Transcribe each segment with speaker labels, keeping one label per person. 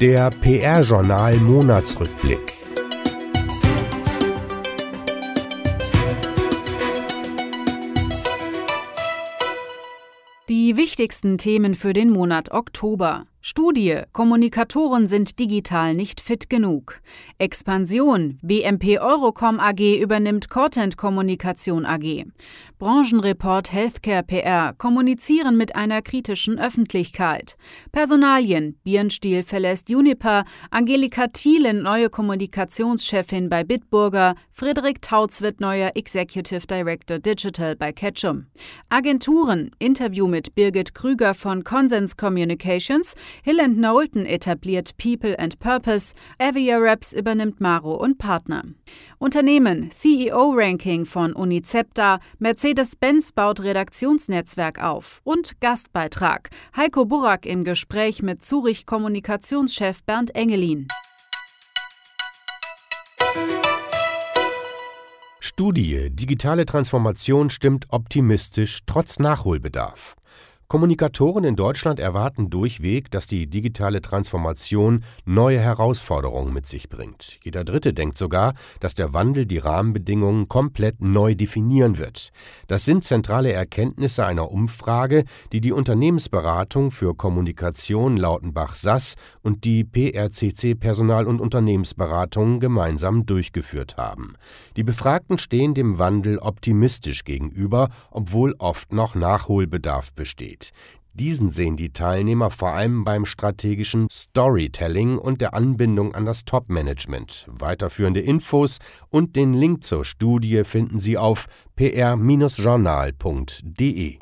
Speaker 1: Der PR-Journal Monatsrückblick.
Speaker 2: Die wichtigsten Themen für den Monat Oktober. Studie: Kommunikatoren sind digital nicht fit genug. Expansion: WMP Eurocom AG übernimmt Cortent Kommunikation AG. Branchenreport Healthcare PR: Kommunizieren mit einer kritischen Öffentlichkeit. Personalien: Birnstiel verlässt Juniper, Angelika Thielen neue Kommunikationschefin bei Bitburger, Friedrich Tautz wird neuer Executive Director Digital bei Ketchum. Agenturen: Interview mit Birgit Krüger von Consens Communications Hill Knowlton etabliert People and Purpose, Avia Reps übernimmt Maro und Partner. Unternehmen, CEO-Ranking von Unicepta, Mercedes-Benz baut Redaktionsnetzwerk auf und Gastbeitrag, Heiko Burak im Gespräch mit Zurich Kommunikationschef Bernd Engelin.
Speaker 1: Studie Digitale Transformation stimmt optimistisch trotz Nachholbedarf. Kommunikatoren in Deutschland erwarten durchweg, dass die digitale Transformation neue Herausforderungen mit sich bringt. Jeder Dritte denkt sogar, dass der Wandel die Rahmenbedingungen komplett neu definieren wird. Das sind zentrale Erkenntnisse einer Umfrage, die die Unternehmensberatung für Kommunikation Lautenbach-Sass und die PRCC Personal- und Unternehmensberatung gemeinsam durchgeführt haben. Die Befragten stehen dem Wandel optimistisch gegenüber, obwohl oft noch Nachholbedarf besteht. Diesen sehen die Teilnehmer vor allem beim strategischen Storytelling und der Anbindung an das Top-Management. Weiterführende Infos und den Link zur Studie finden Sie auf pr-journal.de.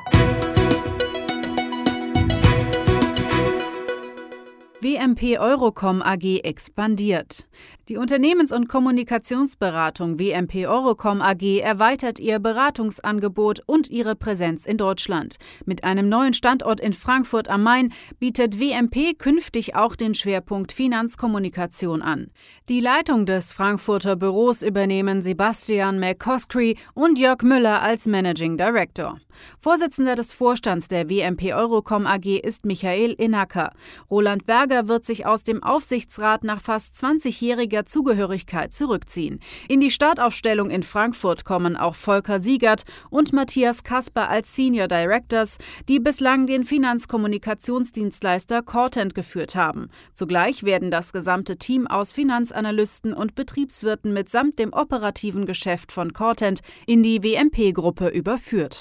Speaker 2: WMP Eurocom AG expandiert. Die Unternehmens- und Kommunikationsberatung WMP Eurocom AG erweitert ihr Beratungsangebot und ihre Präsenz in Deutschland. Mit einem neuen Standort in Frankfurt am Main bietet WMP künftig auch den Schwerpunkt Finanzkommunikation an. Die Leitung des Frankfurter Büros übernehmen Sebastian McCoskry und Jörg Müller als Managing Director. Vorsitzender des Vorstands der WMP Eurocom AG ist Michael Inacker. Roland Berger wird sich aus dem Aufsichtsrat nach fast 20-jähriger Zugehörigkeit zurückziehen. In die Startaufstellung in Frankfurt kommen auch Volker Siegert und Matthias Kasper als Senior Directors, die bislang den Finanzkommunikationsdienstleister Cortent geführt haben. Zugleich werden das gesamte Team aus Finanzanalysten und Betriebswirten mitsamt dem operativen Geschäft von Cortent in die WMP-Gruppe überführt.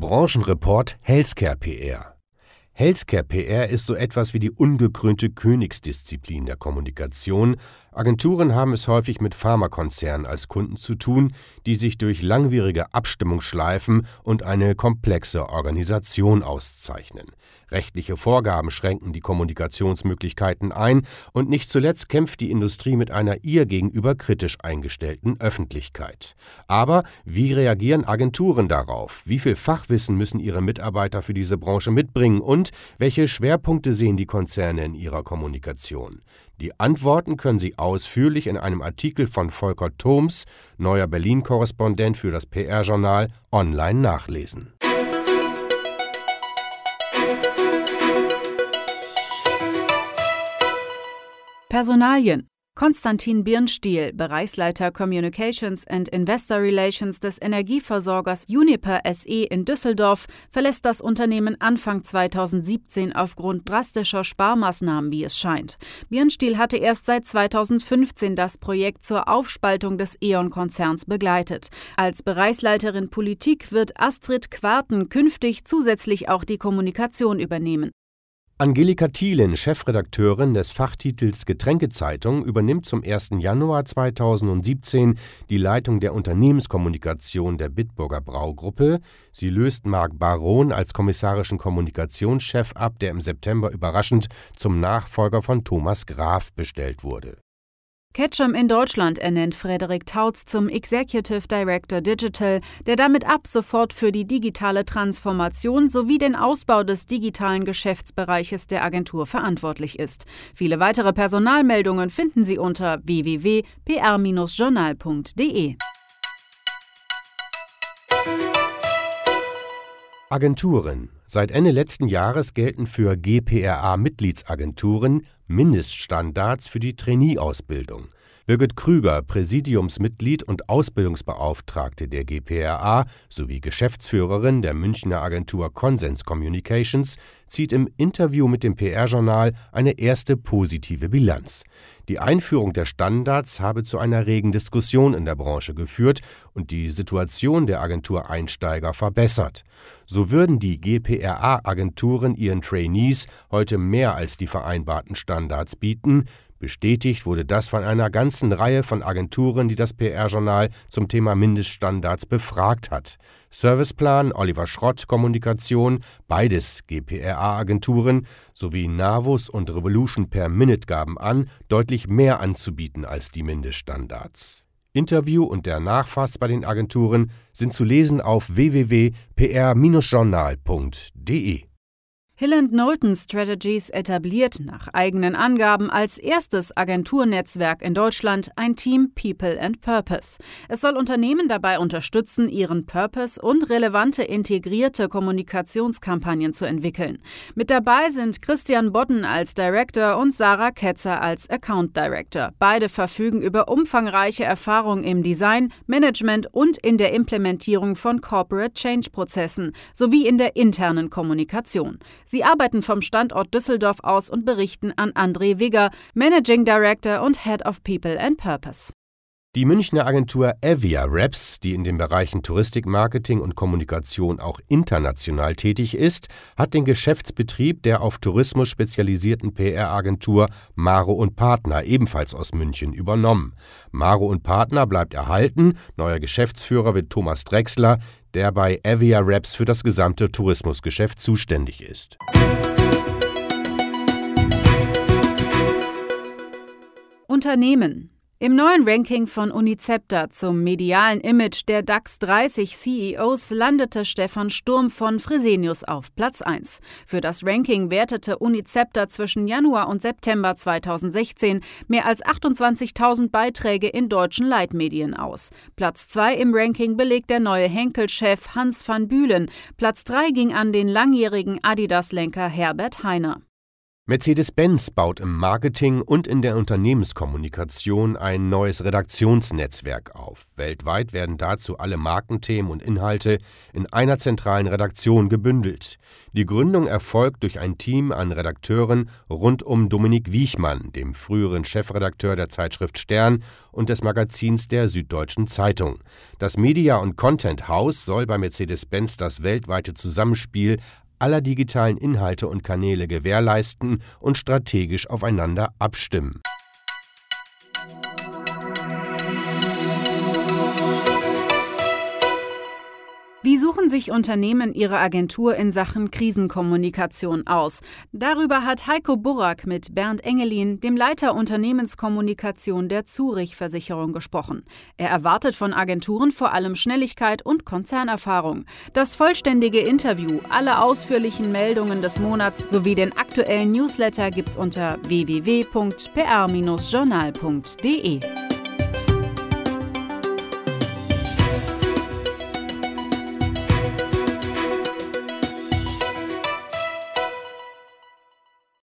Speaker 1: Branchenreport Healthcare PR Healthcare PR ist so etwas wie die ungekrönte Königsdisziplin der Kommunikation. Agenturen haben es häufig mit Pharmakonzernen als Kunden zu tun, die sich durch langwierige Abstimmungsschleifen und eine komplexe Organisation auszeichnen. Rechtliche Vorgaben schränken die Kommunikationsmöglichkeiten ein und nicht zuletzt kämpft die Industrie mit einer ihr gegenüber kritisch eingestellten Öffentlichkeit. Aber wie reagieren Agenturen darauf? Wie viel Fachwissen müssen ihre Mitarbeiter für diese Branche mitbringen und welche Schwerpunkte sehen die Konzerne in ihrer Kommunikation? Die Antworten können Sie ausführlich in einem Artikel von Volker Thoms, neuer Berlin-Korrespondent für das PR-Journal, online nachlesen.
Speaker 2: Personalien Konstantin Birnstiel, Bereichsleiter Communications and Investor Relations des Energieversorgers Uniper SE in Düsseldorf, verlässt das Unternehmen Anfang 2017 aufgrund drastischer Sparmaßnahmen, wie es scheint. Birnstiel hatte erst seit 2015 das Projekt zur Aufspaltung des E.ON-Konzerns begleitet. Als Bereichsleiterin Politik wird Astrid Quarten künftig zusätzlich auch die Kommunikation übernehmen.
Speaker 1: Angelika Thielen, Chefredakteurin des Fachtitels Getränkezeitung, übernimmt zum 1. Januar 2017 die Leitung der Unternehmenskommunikation der Bitburger Braugruppe. Sie löst Marc Baron als kommissarischen Kommunikationschef ab, der im September überraschend zum Nachfolger von Thomas Graf bestellt wurde.
Speaker 2: Ketchum in Deutschland ernennt Frederik Tautz zum Executive Director Digital, der damit ab sofort für die digitale Transformation sowie den Ausbau des digitalen Geschäftsbereiches der Agentur verantwortlich ist. Viele weitere Personalmeldungen finden Sie unter www.pr-journal.de.
Speaker 1: Agenturen Seit Ende letzten Jahres gelten für GPRA-Mitgliedsagenturen Mindeststandards für die Trainee-Ausbildung. Birgit Krüger, Präsidiumsmitglied und Ausbildungsbeauftragte der GPRA sowie Geschäftsführerin der Münchner Agentur Consens Communications, zieht im Interview mit dem PR-Journal eine erste positive Bilanz. Die Einführung der Standards habe zu einer regen Diskussion in der Branche geführt und die Situation der Agentureinsteiger verbessert. So würden die GPRA-Agenturen ihren Trainees heute mehr als die vereinbarten Standards bieten, Bestätigt wurde das von einer ganzen Reihe von Agenturen, die das PR-Journal zum Thema Mindeststandards befragt hat. Serviceplan, Oliver Schrott Kommunikation, beides GPRA-Agenturen, sowie Navus und Revolution per Minute gaben an, deutlich mehr anzubieten als die Mindeststandards. Interview und der Nachfass bei den Agenturen sind zu lesen auf www.pr-journal.de.
Speaker 2: Hill Knowlton Strategies etabliert nach eigenen Angaben als erstes Agenturnetzwerk in Deutschland ein Team People and Purpose. Es soll Unternehmen dabei unterstützen, ihren Purpose und relevante integrierte Kommunikationskampagnen zu entwickeln. Mit dabei sind Christian Bodden als Director und Sarah Ketzer als Account Director. Beide verfügen über umfangreiche Erfahrung im Design, Management und in der Implementierung von Corporate Change Prozessen sowie in der internen Kommunikation. Sie arbeiten vom Standort Düsseldorf aus und berichten an André Wigger, Managing Director und Head of People and Purpose.
Speaker 1: Die Münchner Agentur Avia Reps, die in den Bereichen Touristikmarketing und Kommunikation auch international tätig ist, hat den Geschäftsbetrieb der auf Tourismus spezialisierten PR-Agentur Maro und Partner ebenfalls aus München übernommen. Maro und Partner bleibt erhalten, neuer Geschäftsführer wird Thomas Drexler, der bei Avia Reps für das gesamte Tourismusgeschäft zuständig ist.
Speaker 2: Unternehmen im neuen Ranking von Unicepta zum medialen Image der DAX 30 CEOs landete Stefan Sturm von Fresenius auf Platz 1. Für das Ranking wertete Unicepta zwischen Januar und September 2016 mehr als 28.000 Beiträge in deutschen Leitmedien aus. Platz 2 im Ranking belegt der neue Henkel-Chef Hans van Bühlen. Platz 3 ging an den langjährigen Adidas-Lenker Herbert Heiner.
Speaker 1: Mercedes-Benz baut im Marketing und in der Unternehmenskommunikation ein neues Redaktionsnetzwerk auf. Weltweit werden dazu alle Markenthemen und Inhalte in einer zentralen Redaktion gebündelt. Die Gründung erfolgt durch ein Team an Redakteuren rund um Dominik Wiechmann, dem früheren Chefredakteur der Zeitschrift Stern und des Magazins der Süddeutschen Zeitung. Das Media- und Content House soll bei Mercedes-Benz das weltweite Zusammenspiel aller digitalen Inhalte und Kanäle gewährleisten und strategisch aufeinander abstimmen
Speaker 2: Wie suchen sich Unternehmen ihre Agentur in Sachen Krisenkommunikation aus? Darüber hat Heiko Burak mit Bernd Engelin, dem Leiter Unternehmenskommunikation der Zurich Versicherung, gesprochen. Er erwartet von Agenturen vor allem Schnelligkeit und Konzernerfahrung. Das vollständige Interview, alle ausführlichen Meldungen des Monats sowie den aktuellen Newsletter gibt's unter www.pr-journal.de.